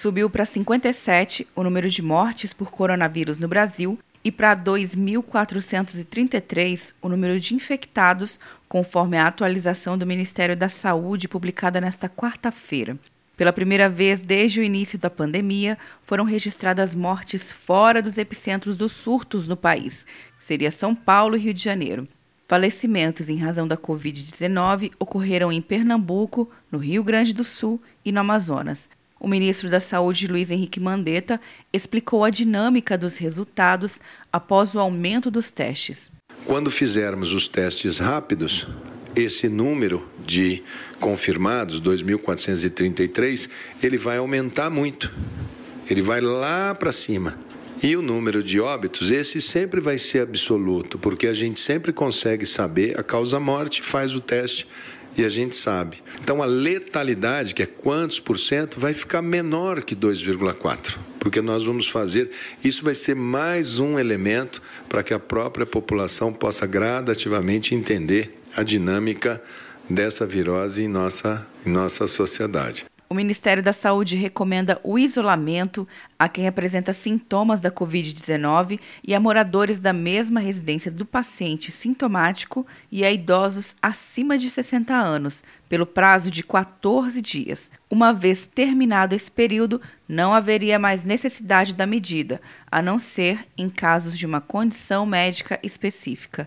Subiu para 57 o número de mortes por coronavírus no Brasil e para 2.433 o número de infectados, conforme a atualização do Ministério da Saúde publicada nesta quarta-feira. Pela primeira vez desde o início da pandemia, foram registradas mortes fora dos epicentros dos surtos no país, que seria São Paulo e Rio de Janeiro. Falecimentos em razão da Covid-19 ocorreram em Pernambuco, no Rio Grande do Sul e no Amazonas. O ministro da Saúde, Luiz Henrique Mandetta, explicou a dinâmica dos resultados após o aumento dos testes. Quando fizermos os testes rápidos, esse número de confirmados, 2.433, ele vai aumentar muito. Ele vai lá para cima. E o número de óbitos, esse sempre vai ser absoluto, porque a gente sempre consegue saber a causa morte, faz o teste e a gente sabe. Então a letalidade, que é quantos por cento, vai ficar menor que 2,4, porque nós vamos fazer, isso vai ser mais um elemento para que a própria população possa gradativamente entender a dinâmica dessa virose em nossa, em nossa sociedade. O Ministério da Saúde recomenda o isolamento a quem apresenta sintomas da Covid-19 e a moradores da mesma residência do paciente sintomático e a idosos acima de 60 anos, pelo prazo de 14 dias. Uma vez terminado esse período, não haveria mais necessidade da medida, a não ser em casos de uma condição médica específica.